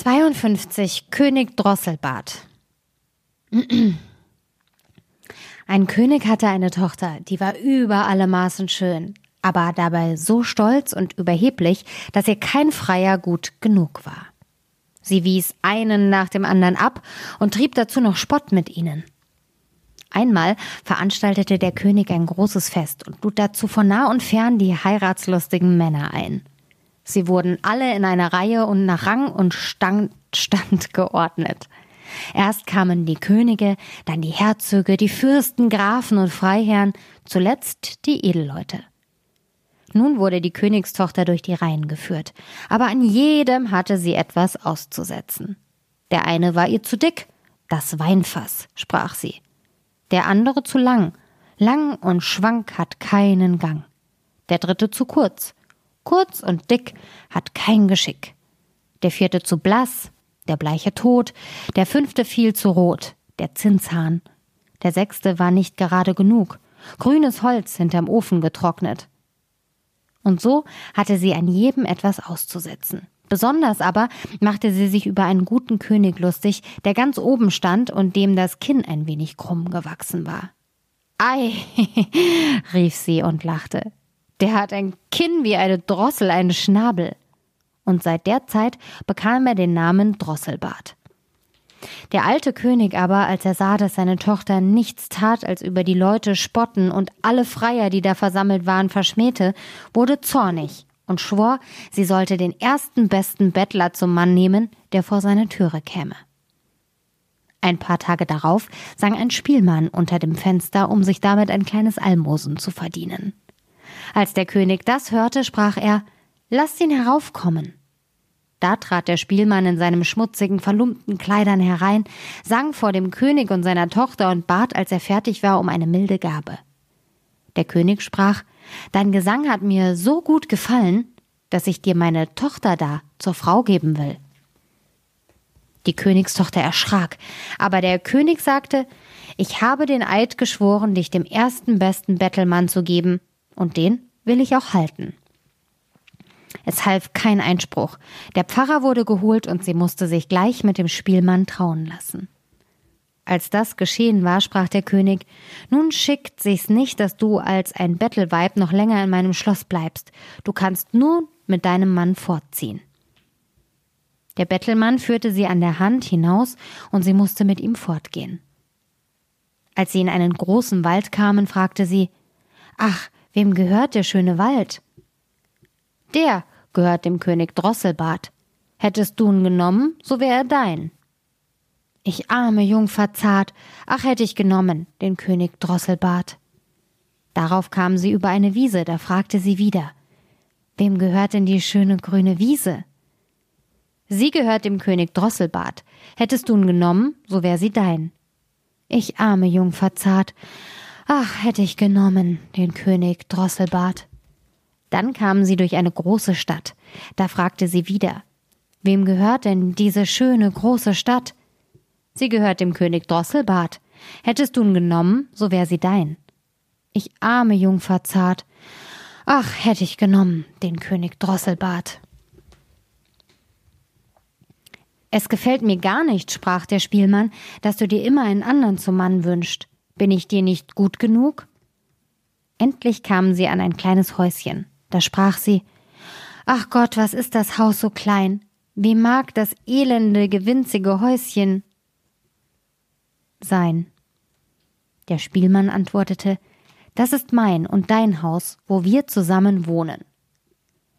52 König Drosselbart. Ein König hatte eine Tochter, die war über alle Maßen schön, aber dabei so stolz und überheblich, dass ihr kein Freier gut genug war. Sie wies einen nach dem anderen ab und trieb dazu noch Spott mit ihnen. Einmal veranstaltete der König ein großes Fest und lud dazu von nah und fern die heiratslustigen Männer ein. Sie wurden alle in einer Reihe und nach Rang und Stand, geordnet. Erst kamen die Könige, dann die Herzöge, die Fürsten, Grafen und Freiherren, zuletzt die Edelleute. Nun wurde die Königstochter durch die Reihen geführt, aber an jedem hatte sie etwas auszusetzen. Der eine war ihr zu dick, das Weinfass, sprach sie. Der andere zu lang, lang und schwank hat keinen Gang. Der dritte zu kurz, kurz und dick, hat kein Geschick. Der vierte zu blass, der bleiche Tod, der fünfte viel zu rot, der Zinshahn. Der sechste war nicht gerade genug, grünes Holz hinterm Ofen getrocknet. Und so hatte sie an jedem etwas auszusetzen. Besonders aber machte sie sich über einen guten König lustig, der ganz oben stand und dem das Kinn ein wenig krumm gewachsen war. Ei, rief sie und lachte. Der hat ein Kinn wie eine Drossel, einen Schnabel. Und seit der Zeit bekam er den Namen Drosselbart. Der alte König aber, als er sah, dass seine Tochter nichts tat, als über die Leute spotten und alle Freier, die da versammelt waren, verschmähte, wurde zornig und schwor, sie sollte den ersten besten Bettler zum Mann nehmen, der vor seine Türe käme. Ein paar Tage darauf sang ein Spielmann unter dem Fenster, um sich damit ein kleines Almosen zu verdienen. Als der König das hörte, sprach er Lasst ihn heraufkommen. Da trat der Spielmann in seinem schmutzigen, verlumpten Kleidern herein, sang vor dem König und seiner Tochter und bat, als er fertig war, um eine milde Gabe. Der König sprach Dein Gesang hat mir so gut gefallen, dass ich dir meine Tochter da zur Frau geben will. Die Königstochter erschrak, aber der König sagte Ich habe den Eid geschworen, dich dem ersten besten Bettelmann zu geben, und den will ich auch halten. Es half kein Einspruch. Der Pfarrer wurde geholt und sie musste sich gleich mit dem Spielmann trauen lassen. Als das geschehen war, sprach der König, nun schickt sich's nicht, dass du als ein Bettelweib noch länger in meinem Schloss bleibst. Du kannst nur mit deinem Mann fortziehen. Der Bettelmann führte sie an der Hand hinaus und sie musste mit ihm fortgehen. Als sie in einen großen Wald kamen, fragte sie, Ach, Wem gehört der schöne Wald? Der gehört dem König Drosselbart. Hättest du ihn genommen, so wär er dein. Ich arme Jungfer zart, ach hätte ich genommen, den König Drosselbart. Darauf kam sie über eine Wiese, da fragte sie wieder, wem gehört denn die schöne grüne Wiese? Sie gehört dem König Drosselbart. Hättest du ihn genommen, so wär sie dein. Ich arme Jungfer zart, Ach, hätte ich genommen, den König Drosselbart. Dann kamen sie durch eine große Stadt. Da fragte sie wieder, wem gehört denn diese schöne große Stadt? Sie gehört dem König Drosselbart. Hättest du ihn genommen, so wär sie dein. Ich arme Jungfer zart. Ach, hätte ich genommen, den König Drosselbart. Es gefällt mir gar nicht, sprach der Spielmann, dass du dir immer einen anderen zum Mann wünscht. Bin ich dir nicht gut genug? Endlich kamen sie an ein kleines Häuschen. Da sprach sie Ach Gott, was ist das Haus so klein? Wie mag das elende, gewinzige Häuschen sein? Der Spielmann antwortete Das ist mein und dein Haus, wo wir zusammen wohnen.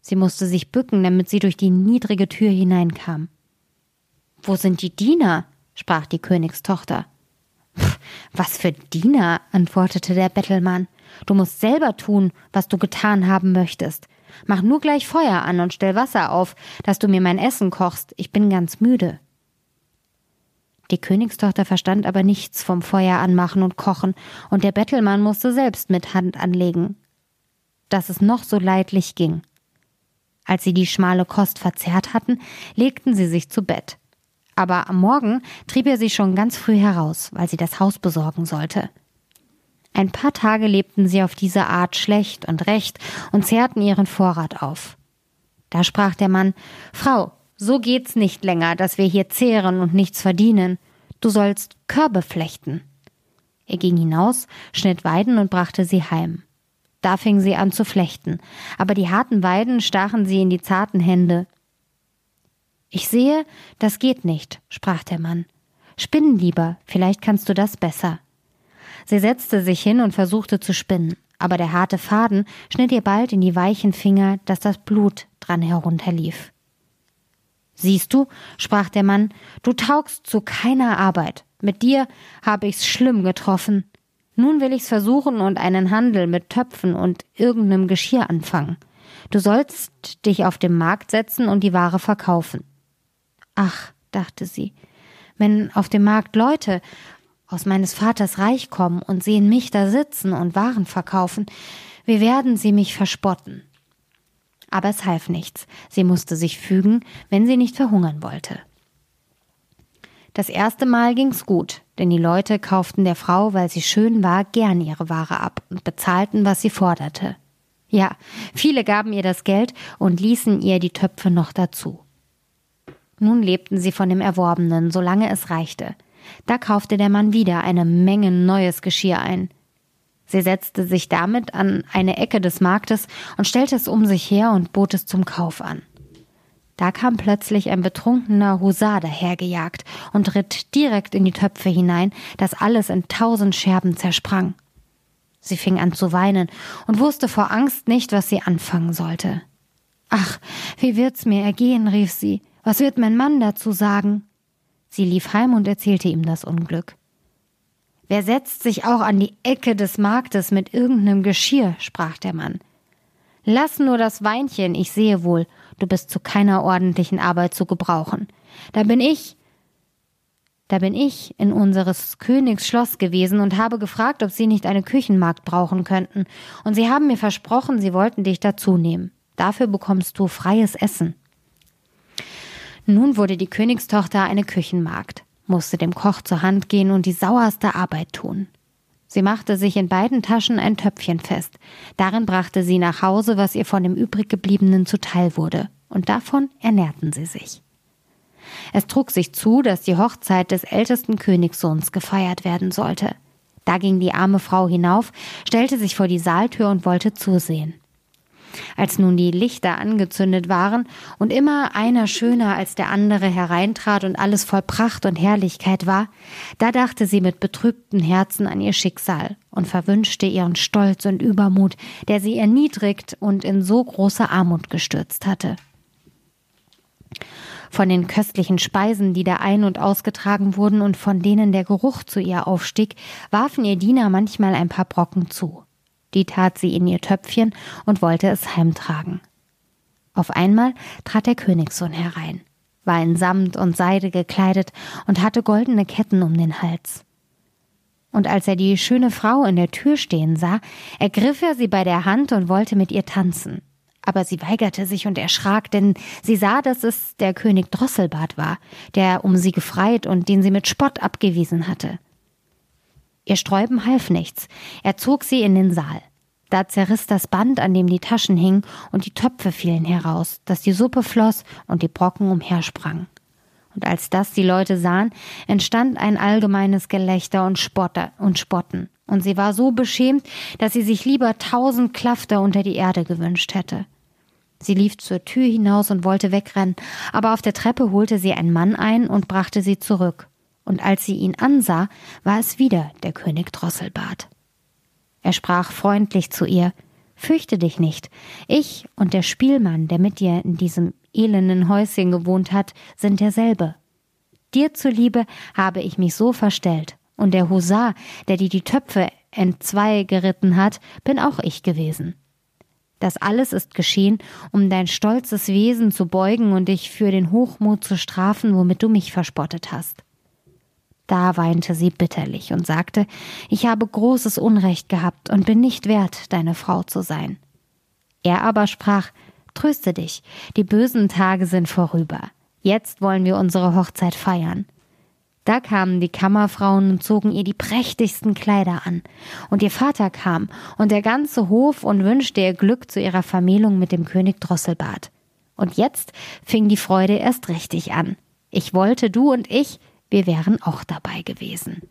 Sie musste sich bücken, damit sie durch die niedrige Tür hineinkam. Wo sind die Diener? sprach die Königstochter. Was für Diener, antwortete der Bettelmann. Du musst selber tun, was du getan haben möchtest. Mach nur gleich Feuer an und stell Wasser auf, dass du mir mein Essen kochst. Ich bin ganz müde. Die Königstochter verstand aber nichts vom Feuer anmachen und kochen, und der Bettelmann musste selbst mit Hand anlegen. Dass es noch so leidlich ging. Als sie die schmale Kost verzehrt hatten, legten sie sich zu Bett aber am Morgen trieb er sie schon ganz früh heraus, weil sie das Haus besorgen sollte. Ein paar Tage lebten sie auf diese Art schlecht und recht und zehrten ihren Vorrat auf. Da sprach der Mann Frau, so geht's nicht länger, dass wir hier zehren und nichts verdienen. Du sollst Körbe flechten. Er ging hinaus, schnitt Weiden und brachte sie heim. Da fing sie an zu flechten, aber die harten Weiden stachen sie in die zarten Hände. Ich sehe, das geht nicht, sprach der Mann. Spinnen lieber, vielleicht kannst du das besser. Sie setzte sich hin und versuchte zu spinnen, aber der harte Faden schnitt ihr bald in die weichen Finger, dass das Blut dran herunterlief. Siehst du, sprach der Mann, du taugst zu keiner Arbeit. Mit dir habe ich's schlimm getroffen. Nun will ich's versuchen und einen Handel mit Töpfen und irgendeinem Geschirr anfangen. Du sollst dich auf den Markt setzen und die Ware verkaufen. Ach, dachte sie, wenn auf dem Markt Leute aus meines Vaters Reich kommen und sehen mich da sitzen und Waren verkaufen, wie werden sie mich verspotten? Aber es half nichts. Sie musste sich fügen, wenn sie nicht verhungern wollte. Das erste Mal ging's gut, denn die Leute kauften der Frau, weil sie schön war, gern ihre Ware ab und bezahlten, was sie forderte. Ja, viele gaben ihr das Geld und ließen ihr die Töpfe noch dazu. Nun lebten sie von dem Erworbenen, solange es reichte. Da kaufte der Mann wieder eine Menge neues Geschirr ein. Sie setzte sich damit an eine Ecke des Marktes und stellte es um sich her und bot es zum Kauf an. Da kam plötzlich ein betrunkener Husar dahergejagt und ritt direkt in die Töpfe hinein, dass alles in tausend Scherben zersprang. Sie fing an zu weinen und wusste vor Angst nicht, was sie anfangen sollte. Ach, wie wird's mir ergehen, rief sie. Was wird mein Mann dazu sagen? Sie lief heim und erzählte ihm das Unglück. Wer setzt sich auch an die Ecke des Marktes mit irgendeinem Geschirr? sprach der Mann. Lass nur das Weinchen, ich sehe wohl, du bist zu keiner ordentlichen Arbeit zu gebrauchen. Da bin ich, da bin ich in unseres Königs Schloss gewesen und habe gefragt, ob sie nicht eine Küchenmagd brauchen könnten, und sie haben mir versprochen, sie wollten dich dazu nehmen. Dafür bekommst du freies Essen. Nun wurde die Königstochter eine Küchenmagd musste dem Koch zur Hand gehen und die sauerste Arbeit tun. Sie machte sich in beiden Taschen ein Töpfchen fest. Darin brachte sie nach Hause, was ihr von dem übriggebliebenen zuteil wurde, und davon ernährten sie sich. Es trug sich zu, dass die Hochzeit des ältesten Königssohns gefeiert werden sollte. Da ging die arme Frau hinauf, stellte sich vor die Saaltür und wollte zusehen. Als nun die Lichter angezündet waren und immer einer schöner als der andere hereintrat und alles voll Pracht und Herrlichkeit war, da dachte sie mit betrübtem Herzen an ihr Schicksal und verwünschte ihren Stolz und Übermut, der sie erniedrigt und in so große Armut gestürzt hatte. Von den köstlichen Speisen, die da ein- und ausgetragen wurden und von denen der Geruch zu ihr aufstieg, warfen ihr Diener manchmal ein paar Brocken zu. Die tat sie in ihr Töpfchen und wollte es heimtragen. Auf einmal trat der Königssohn herein, war in Samt und Seide gekleidet und hatte goldene Ketten um den Hals. Und als er die schöne Frau in der Tür stehen sah, ergriff er sie bei der Hand und wollte mit ihr tanzen. Aber sie weigerte sich und erschrak, denn sie sah, dass es der König Drosselbart war, der um sie gefreit und den sie mit Spott abgewiesen hatte. Ihr Sträuben half nichts. Er zog sie in den Saal. Da zerriss das Band, an dem die Taschen hingen, und die Töpfe fielen heraus, dass die Suppe floss und die Brocken umhersprangen. Und als das die Leute sahen, entstand ein allgemeines Gelächter und, Spotter und Spotten. Und sie war so beschämt, dass sie sich lieber tausend Klafter unter die Erde gewünscht hätte. Sie lief zur Tür hinaus und wollte wegrennen, aber auf der Treppe holte sie ein Mann ein und brachte sie zurück und als sie ihn ansah, war es wieder der König Drosselbart. Er sprach freundlich zu ihr Fürchte dich nicht, ich und der Spielmann, der mit dir in diesem elenden Häuschen gewohnt hat, sind derselbe. Dir zuliebe habe ich mich so verstellt, und der Husar, der dir die Töpfe entzwei geritten hat, bin auch ich gewesen. Das alles ist geschehen, um dein stolzes Wesen zu beugen und dich für den Hochmut zu strafen, womit du mich verspottet hast. Da weinte sie bitterlich und sagte, ich habe großes Unrecht gehabt und bin nicht wert, deine Frau zu sein. Er aber sprach, Tröste dich, die bösen Tage sind vorüber. Jetzt wollen wir unsere Hochzeit feiern. Da kamen die Kammerfrauen und zogen ihr die prächtigsten Kleider an. Und ihr Vater kam und der ganze Hof und wünschte ihr Glück zu ihrer Vermählung mit dem König Drosselbart. Und jetzt fing die Freude erst richtig an. Ich wollte, du und ich, wir wären auch dabei gewesen.